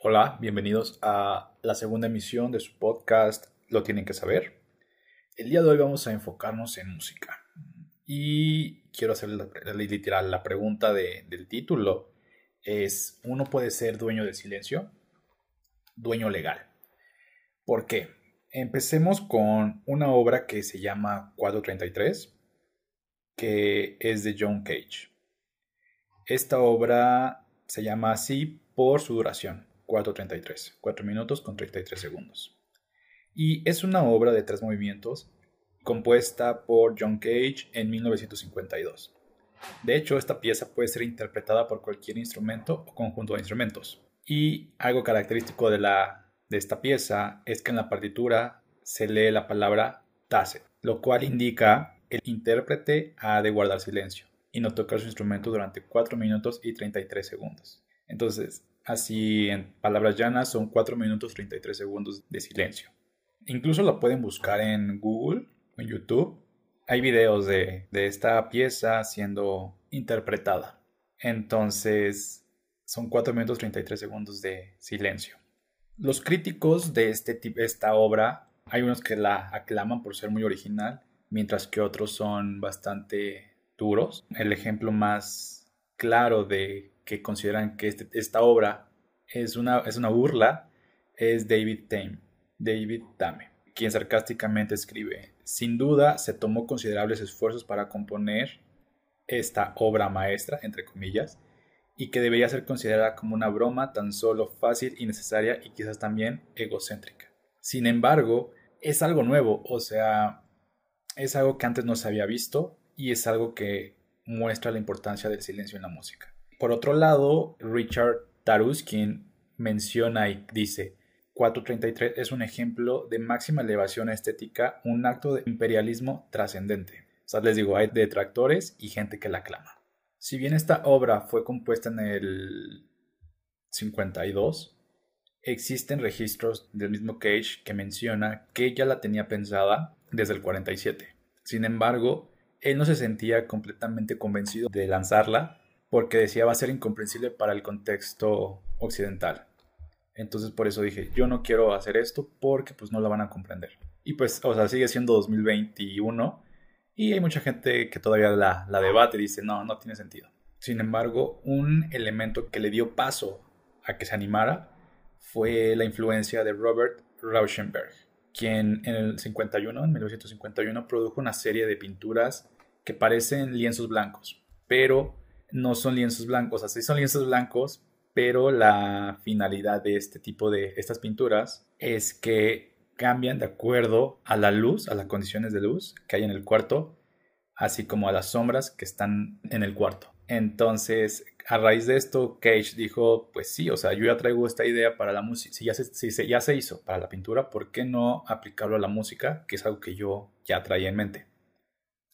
Hola, bienvenidos a la segunda emisión de su podcast Lo tienen que saber. El día de hoy vamos a enfocarnos en música. Y quiero hacer la, literal la pregunta del título. Es, ¿uno puede ser dueño del silencio? Dueño legal. ¿Por qué? Empecemos con una obra que se llama 433, que es de John Cage. Esta obra se llama así por su duración 4.33, 4 minutos con 33 segundos. Y es una obra de tres movimientos compuesta por John Cage en 1952. De hecho, esta pieza puede ser interpretada por cualquier instrumento o conjunto de instrumentos. Y algo característico de, la, de esta pieza es que en la partitura se lee la palabra tace, lo cual indica el intérprete ha de guardar silencio y no tocar su instrumento durante 4 minutos y 33 segundos. Entonces, Así, en palabras llanas, son 4 minutos 33 segundos de silencio. Incluso lo pueden buscar en Google en YouTube. Hay videos de, esta pieza siendo interpretada. Entonces, son 4 minutos 33 segundos de silencio. Los críticos de este, esta obra, hay unos que la aclaman por ser muy original, mientras que otros son bastante duros. El ejemplo más claro de que consideran que este, esta obra es una, es una burla es David Tame, David Tame, quien sarcásticamente escribe, sin duda se tomó considerables esfuerzos para componer esta obra maestra, entre comillas, y que debería ser considerada como una broma tan solo fácil y necesaria y quizás también egocéntrica. Sin embargo, es algo nuevo, o sea, es algo que antes no se había visto y es algo que muestra la importancia del silencio en la música. Por otro lado, Richard Taruskin menciona y dice, 433 es un ejemplo de máxima elevación estética, un acto de imperialismo trascendente. O sea, les digo, hay detractores y gente que la aclama. Si bien esta obra fue compuesta en el 52, existen registros del mismo Cage que menciona que ella la tenía pensada desde el 47. Sin embargo, él no se sentía completamente convencido de lanzarla porque decía va a ser incomprensible para el contexto occidental. Entonces por eso dije, yo no quiero hacer esto porque pues no la van a comprender. Y pues, o sea, sigue siendo 2021 y hay mucha gente que todavía la, la debate y dice, no, no tiene sentido. Sin embargo, un elemento que le dio paso a que se animara fue la influencia de Robert Rauschenberg, quien en el 51, en 1951, produjo una serie de pinturas que parecen lienzos blancos, pero no son lienzos blancos, así son lienzos blancos, pero la finalidad de este tipo de estas pinturas es que cambian de acuerdo a la luz, a las condiciones de luz que hay en el cuarto, así como a las sombras que están en el cuarto. Entonces, a raíz de esto, Cage dijo, pues sí, o sea, yo ya traigo esta idea para la música, si ya se, si ya se hizo para la pintura, ¿por qué no aplicarlo a la música, que es algo que yo ya traía en mente?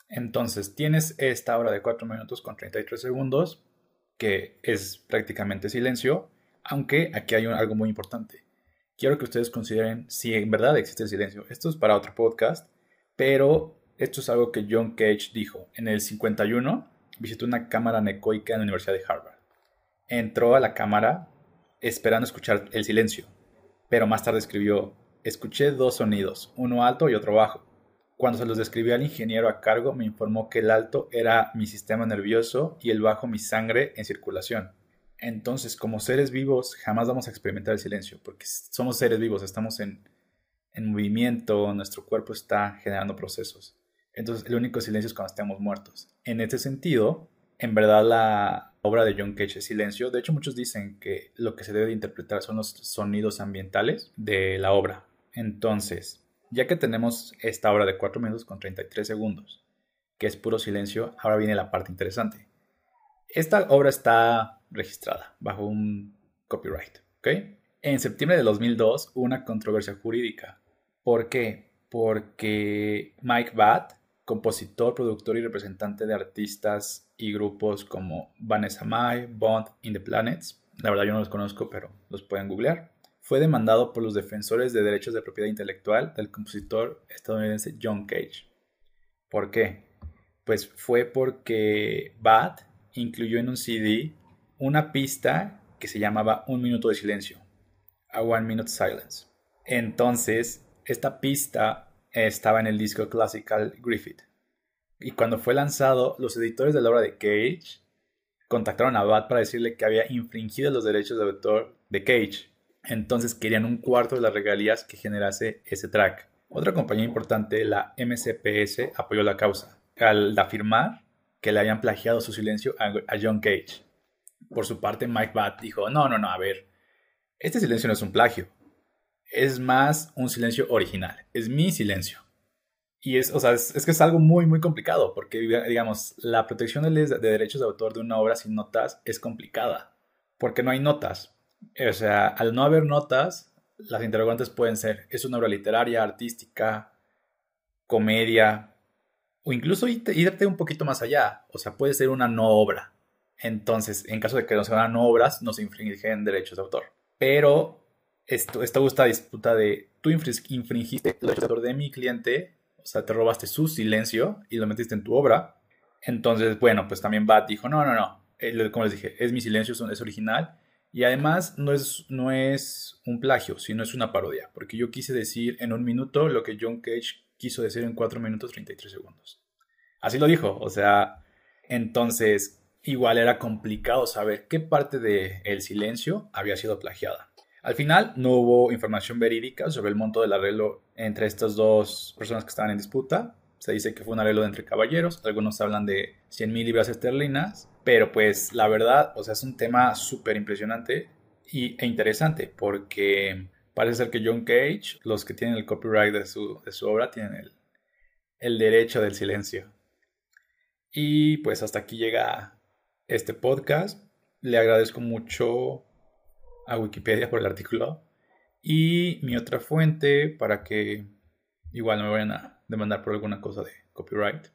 Entonces, tienes esta hora de 4 minutos con 33 segundos, que es prácticamente silencio, aunque aquí hay algo muy importante. Quiero que ustedes consideren si en verdad existe el silencio. Esto es para otro podcast, pero esto es algo que John Cage dijo. En el 51 visitó una cámara necoica en la Universidad de Harvard. Entró a la cámara esperando escuchar el silencio, pero más tarde escribió, escuché dos sonidos, uno alto y otro bajo. Cuando se los describí al ingeniero a cargo, me informó que el alto era mi sistema nervioso y el bajo mi sangre en circulación. Entonces, como seres vivos, jamás vamos a experimentar el silencio, porque somos seres vivos, estamos en, en movimiento, nuestro cuerpo está generando procesos. Entonces, el único silencio es cuando estemos muertos. En este sentido, en verdad la obra de John Cage es silencio. De hecho, muchos dicen que lo que se debe interpretar son los sonidos ambientales de la obra. Entonces, ya que tenemos esta obra de 4 minutos con 33 segundos, que es puro silencio, ahora viene la parte interesante. Esta obra está registrada bajo un copyright, ¿ok? En septiembre de 2002 hubo una controversia jurídica. ¿Por qué? Porque Mike Batt, compositor, productor y representante de artistas y grupos como Vanessa Mai, Bond, In the Planets, la verdad yo no los conozco, pero los pueden googlear, fue demandado por los defensores de derechos de propiedad intelectual del compositor estadounidense John Cage. ¿Por qué? Pues fue porque Bad incluyó en un CD una pista que se llamaba Un minuto de silencio. A One Minute Silence. Entonces, esta pista estaba en el disco Classical Griffith. Y cuando fue lanzado, los editores de la obra de Cage contactaron a Bad para decirle que había infringido los derechos de autor de Cage. Entonces querían un cuarto de las regalías que generase ese track. Otra compañía importante, la MCPS, apoyó la causa al afirmar que le habían plagiado su silencio a, John Cage. Por su parte, Mike Batt dijo, no, no, no, a ver, este silencio no es un plagio, es más un silencio original, es mi silencio. Y es, o sea, es, que es algo muy, muy complicado, porque, digamos, la protección de derechos de autor de una obra sin notas es complicada, porque no hay notas. O sea, al no haber notas, las interrogantes pueden ser, ¿es una obra literaria, artística, comedia? O incluso irte un poquito más allá, o sea, puede ser una no obra. Entonces, en caso de que no sean no obras, no se infringen derechos de autor. Pero esto, esta gusta disputa de, tú infringiste el autor de mi cliente o sea, te robaste su silencio y lo metiste en tu obra. Entonces, bueno, pues también Bat dijo, no, no, no, como les dije, es mi silencio, es original. Y además no es, no es un plagio, sino es una parodia, porque yo quise decir en un minuto lo que John Cage quiso decir en 4 minutos 33 segundos. Así lo dijo, o sea, entonces igual era complicado saber qué parte del silencio había sido plagiada. Al final no hubo información verídica sobre el monto del arreglo entre estas dos personas que estaban en disputa. Se dice que fue un arreglo entre caballeros, algunos hablan de 100 mil libras esterlinas, pero pues la verdad, o sea, es un tema súper impresionante y, e interesante porque parece ser que John Cage, los que tienen el copyright de su, obra, tienen el, el derecho del silencio. Y pues hasta aquí llega este podcast. Le agradezco mucho a Wikipedia por el artículo. Y mi otra fuente para que igual no me vayan a demandar por alguna cosa de copyright.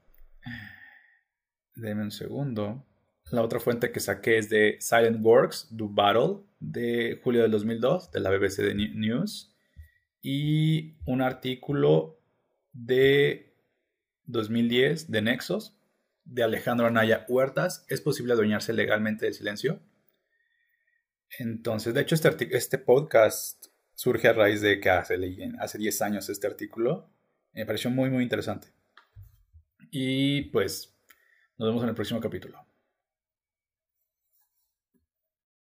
Denme un segundo. La otra fuente que saqué es de Silent Works, Do Battle, de julio del 2002, de la BBC News. Y un artículo de 2010 de Nexos, de Alejandro Anaya Huertas. ¿Es posible adueñarse legalmente del silencio? Entonces, de hecho, este, este podcast surge a raíz de que hace, hace 10 años este artículo. Me pareció muy, muy interesante. Y pues, nos vemos en el próximo capítulo.